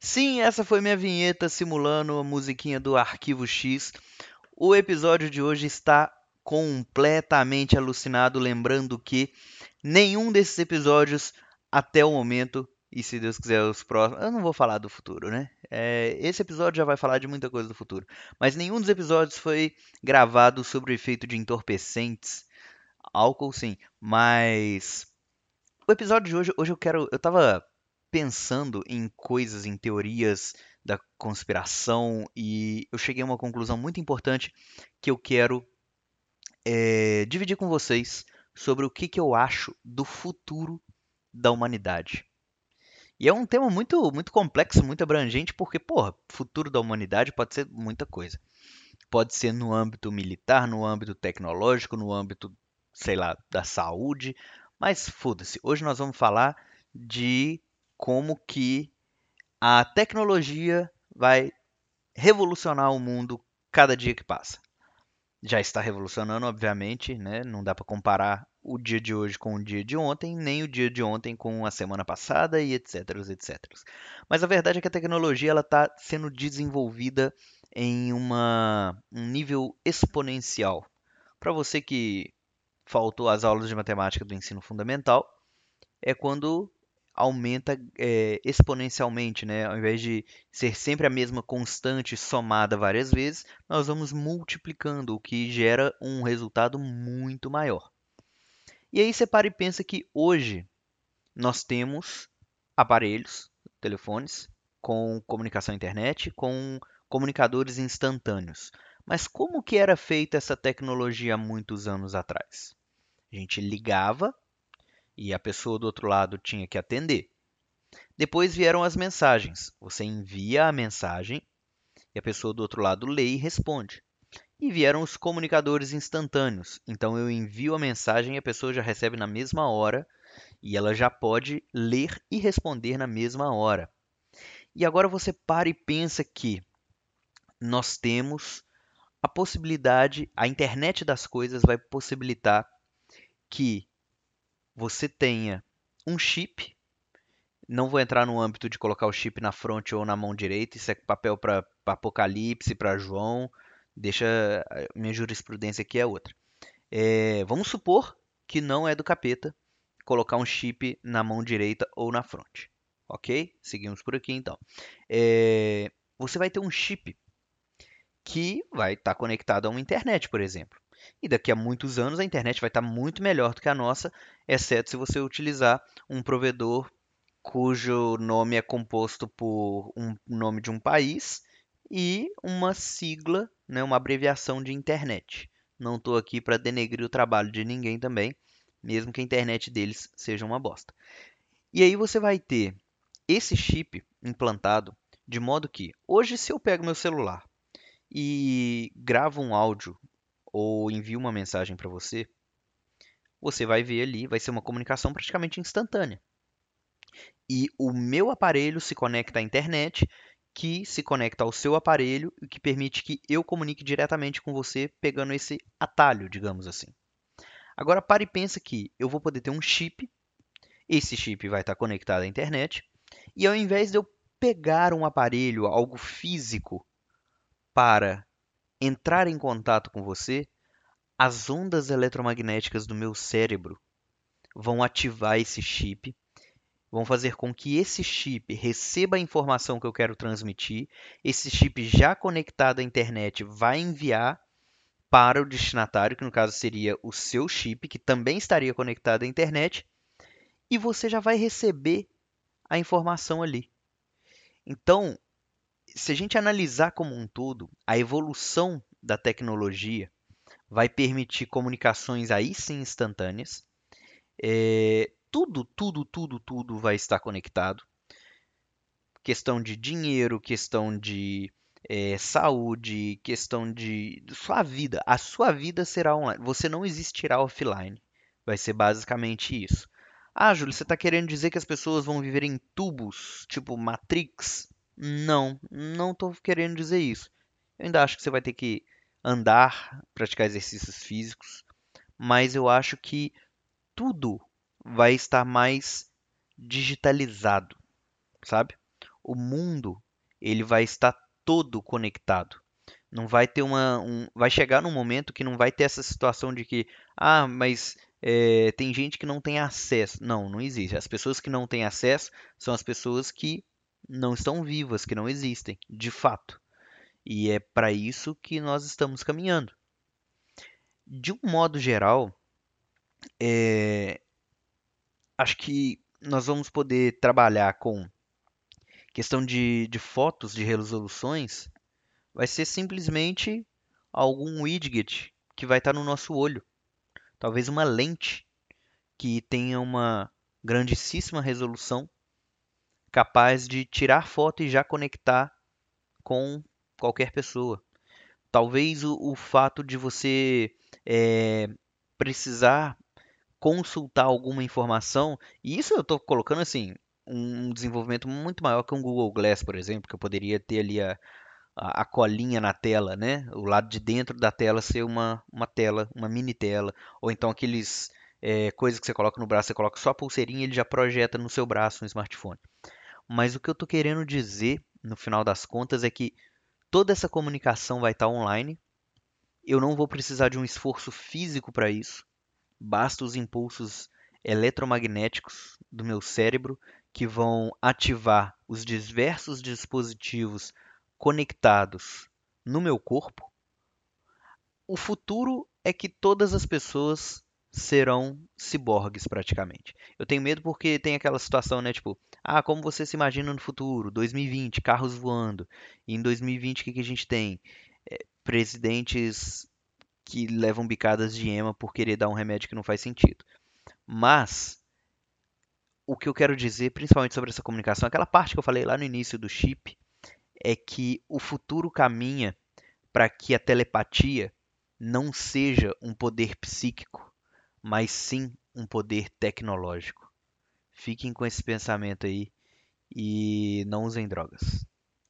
Sim, essa foi minha vinheta simulando a musiquinha do Arquivo X. O episódio de hoje está completamente alucinado, lembrando que nenhum desses episódios até o momento, e se Deus quiser os próximos, eu não vou falar do futuro, né? É, esse episódio já vai falar de muita coisa do futuro, mas nenhum dos episódios foi gravado sobre o efeito de entorpecentes. Álcool sim, mas o episódio de hoje, hoje eu quero, eu tava pensando em coisas, em teorias da conspiração e eu cheguei a uma conclusão muito importante que eu quero é, dividir com vocês sobre o que, que eu acho do futuro da humanidade. E é um tema muito, muito complexo, muito abrangente, porque, porra, futuro da humanidade pode ser muita coisa. Pode ser no âmbito militar, no âmbito tecnológico, no âmbito, sei lá, da saúde, mas foda-se. Hoje nós vamos falar de como que a tecnologia vai revolucionar o mundo cada dia que passa. Já está revolucionando, obviamente, né? Não dá para comparar o dia de hoje com o dia de ontem, nem o dia de ontem com a semana passada e etc, etc. Mas a verdade é que a tecnologia ela está sendo desenvolvida em uma, um nível exponencial. Para você que faltou as aulas de matemática do ensino fundamental, é quando aumenta é, exponencialmente, né? Ao invés de ser sempre a mesma constante somada várias vezes, nós vamos multiplicando, o que gera um resultado muito maior. E aí você para e pensa que hoje nós temos aparelhos, telefones, com comunicação internet, com comunicadores instantâneos. Mas como que era feita essa tecnologia há muitos anos atrás? A gente ligava e a pessoa do outro lado tinha que atender. Depois vieram as mensagens. Você envia a mensagem e a pessoa do outro lado lê e responde. E vieram os comunicadores instantâneos. Então eu envio a mensagem e a pessoa já recebe na mesma hora e ela já pode ler e responder na mesma hora. E agora você para e pensa que nós temos a possibilidade, a internet das coisas vai possibilitar que você tenha um chip. Não vou entrar no âmbito de colocar o chip na fronte ou na mão direita, isso é papel para Apocalipse, para João. Deixa minha jurisprudência aqui é outra. É, vamos supor que não é do capeta colocar um chip na mão direita ou na fronte. Ok? Seguimos por aqui então. É, você vai ter um chip que vai estar tá conectado a uma internet, por exemplo. E daqui a muitos anos a internet vai estar muito melhor do que a nossa, exceto se você utilizar um provedor cujo nome é composto por um nome de um país e uma sigla, né, uma abreviação de internet. Não estou aqui para denegrir o trabalho de ninguém também, mesmo que a internet deles seja uma bosta. E aí você vai ter esse chip implantado de modo que hoje se eu pego meu celular e gravo um áudio ou envio uma mensagem para você, você vai ver ali, vai ser uma comunicação praticamente instantânea. E o meu aparelho se conecta à internet, que se conecta ao seu aparelho e que permite que eu comunique diretamente com você pegando esse atalho, digamos assim. Agora pare e pensa que eu vou poder ter um chip, esse chip vai estar conectado à internet, e ao invés de eu pegar um aparelho, algo físico, para entrar em contato com você, as ondas eletromagnéticas do meu cérebro vão ativar esse chip, vão fazer com que esse chip receba a informação que eu quero transmitir. Esse chip já conectado à internet vai enviar para o destinatário, que no caso seria o seu chip, que também estaria conectado à internet, e você já vai receber a informação ali. Então, se a gente analisar como um todo, a evolução da tecnologia vai permitir comunicações aí sim instantâneas. É, tudo, tudo, tudo, tudo vai estar conectado. Questão de dinheiro, questão de é, saúde, questão de sua vida. A sua vida será online. Você não existirá offline. Vai ser basicamente isso. Ah, Júlio, você está querendo dizer que as pessoas vão viver em tubos, tipo Matrix? Não, não estou querendo dizer isso. Eu ainda acho que você vai ter que andar, praticar exercícios físicos, mas eu acho que tudo vai estar mais digitalizado, sabe? O mundo ele vai estar todo conectado. Não vai ter uma, um, vai chegar num momento que não vai ter essa situação de que, ah, mas é, tem gente que não tem acesso. Não, não existe. As pessoas que não têm acesso são as pessoas que não estão vivas, que não existem, de fato. E é para isso que nós estamos caminhando. De um modo geral, é, acho que nós vamos poder trabalhar com questão de, de fotos, de resoluções, vai ser simplesmente algum widget que vai estar no nosso olho. Talvez uma lente que tenha uma grandíssima resolução, capaz de tirar foto e já conectar com qualquer pessoa. Talvez o, o fato de você é, precisar consultar alguma informação, e isso eu estou colocando assim, um desenvolvimento muito maior que um Google Glass, por exemplo, que eu poderia ter ali a, a, a, colinha na tela, né? O lado de dentro da tela ser uma, uma tela, uma mini tela, ou então aqueles é, coisas que você coloca no braço, você coloca só a pulseirinha e ele já projeta no seu braço um smartphone. Mas o que eu estou querendo dizer, no final das contas, é que toda essa comunicação vai estar online. Eu não vou precisar de um esforço físico para isso. Basta os impulsos eletromagnéticos do meu cérebro que vão ativar os diversos dispositivos conectados no meu corpo, o futuro é que todas as pessoas serão ciborgues praticamente. Eu tenho medo porque tem aquela situação, né, tipo, ah, como você se imagina no futuro? 2020, carros voando. E em 2020 o que, que a gente tem? É, presidentes que levam bicadas de ema por querer dar um remédio que não faz sentido. Mas o que eu quero dizer, principalmente sobre essa comunicação, aquela parte que eu falei lá no início do chip, é que o futuro caminha para que a telepatia não seja um poder psíquico, mas sim um poder tecnológico. Fiquem com esse pensamento aí e não usem drogas.